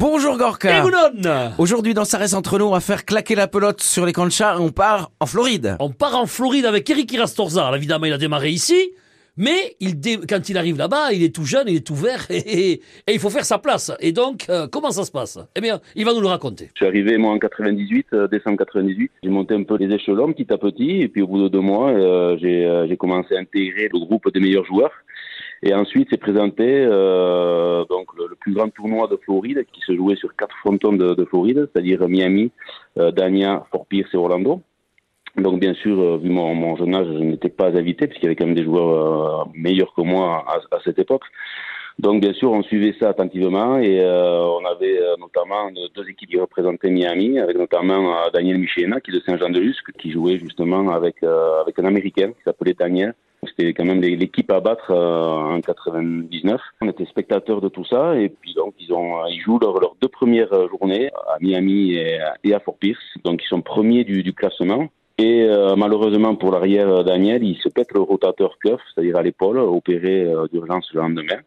Bonjour Gorka. Aujourd'hui dans reste entre nous, on va faire claquer la pelote sur les camps de chat et on part en Floride. On part en Floride avec Eric Irastorza. Évidemment, il a démarré ici. Mais il dé- quand il arrive là-bas, il est tout jeune, il est tout vert et, et- et il faut faire sa place. Et donc, euh, comment ça se passe? Eh bien, il va nous le raconter. Je suis arrivé moi en 98, euh, décembre 98. J'ai monté un peu les échelons petit à petit et puis au bout de deux mois, euh, j'ai euh, j'ai commencé à intégrer le groupe des meilleurs joueurs. Et ensuite, s'est présenté euh, donc le, plus grand tournoi de Floride qui se jouait sur quatre frontons de, de Floride, c'est-à-dire Miami, euh, Dania, Fort Pierce et Orlando. Donc bien sûr, euh, vu mon, mon jeune âge, je n'étais pas invité puisqu'il y avait quand même des joueurs euh, meilleurs que moi à, à cette époque. Donc bien sûr, on suivait ça attentivement et euh, on avait euh, notamment deux équipes qui représentaient Miami, avec notamment euh, Daniel Michena qui est de Saint-Jean-de-Luz, qui jouait justement avec euh, avec un Américain qui s'appelait Daniel. C'était quand même l'équipe à battre euh, en 99. On était spectateurs de tout ça et puis donc ils ont ils jouent leurs leurs deux premières journées à Miami et, à Fort Pierce. Donc ils sont premiers du, du classement. Et euh, malheureusement pour l'arrière Daniel, il se pète le rotateur cuff, c'est-à-dire à l'épaule, opéré euh, d'urgence le lendemain.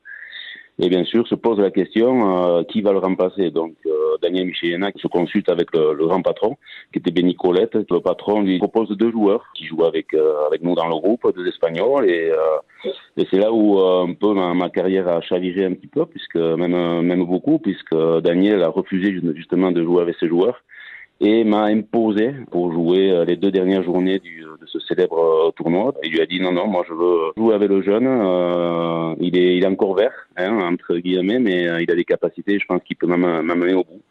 Et bien sûr, se pose la question euh, qui va le remplacer? Donc, euh, Daniel Michelena qui se consulte avec le, le grand patron, qui était Benny Colette. Le patron lui propose deux joueurs qui jouent avec euh, avec nous dans le groupe, deux Espagnols. Et, euh, et c'est là où euh, un peu ma, ma carrière a chaviré un petit peu, puisque même même beaucoup, puisque Daniel a refusé justement de jouer avec ses joueurs et m'a imposé pour jouer euh, les deux dernières journées du, de ce célèbre euh, tournoi. Il lui a dit non, non, moi je veux jouer avec le jeune. Euh, il, est, il est encore vert, hein, entre guillemets, mais euh, il a des capacités, je pense qu'il peut m'am- m'amener au bout.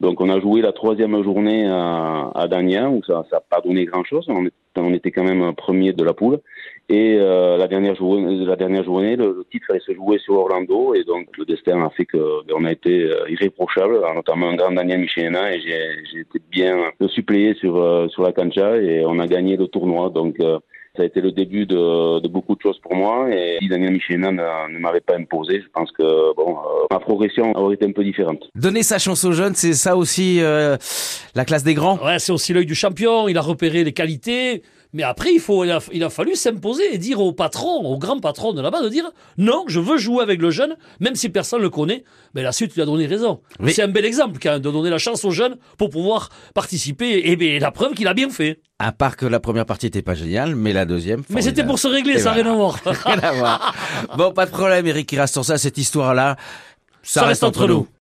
Donc on a joué la troisième journée à, à Dania, où ça n'a pas donné grand-chose. On, était quand même premier de la poule. Et euh, la dernière journée, le, titre allait se jouer sur Orlando, et donc le destin a fait que ben, a été euh, irréprochable, notamment un grand Daniel Michelena, et j'ai été bien suppléé sur euh, sur la cancha, et on a gagné le tournoi. Donc euh, ça a été le début de, de beaucoup de choses pour moi, et si Daniel Michelena ne, ne m'avait pas imposé, je pense que bon, euh, ma progression aurait été un peu différente. Donner sa chance aux jeunes, c'est ça aussi euh, la classe des grands? Ouais, c'est aussi l'œil du champion. Il a repéré les qualités. Mais après, il, faut, il, a, il a fallu s'imposer et dire au patron, au grand patron de là-bas, de dire non, je veux jouer avec le jeune, même si personne le connaît. Mais la suite lui a donné raison. Oui. C'est un bel exemple quand même, de donner la chance aux jeunes pour pouvoir participer. Et bien, la preuve qu'il a bien fait. À part que la première partie était pas géniale, mais la deuxième. Mais c'était pour se régler, Et ça n'a voilà. rien à voir. Rien à voir. Bon, pas de problème, Eric Irastorza, cette histoire-là, ça, reste entre nous.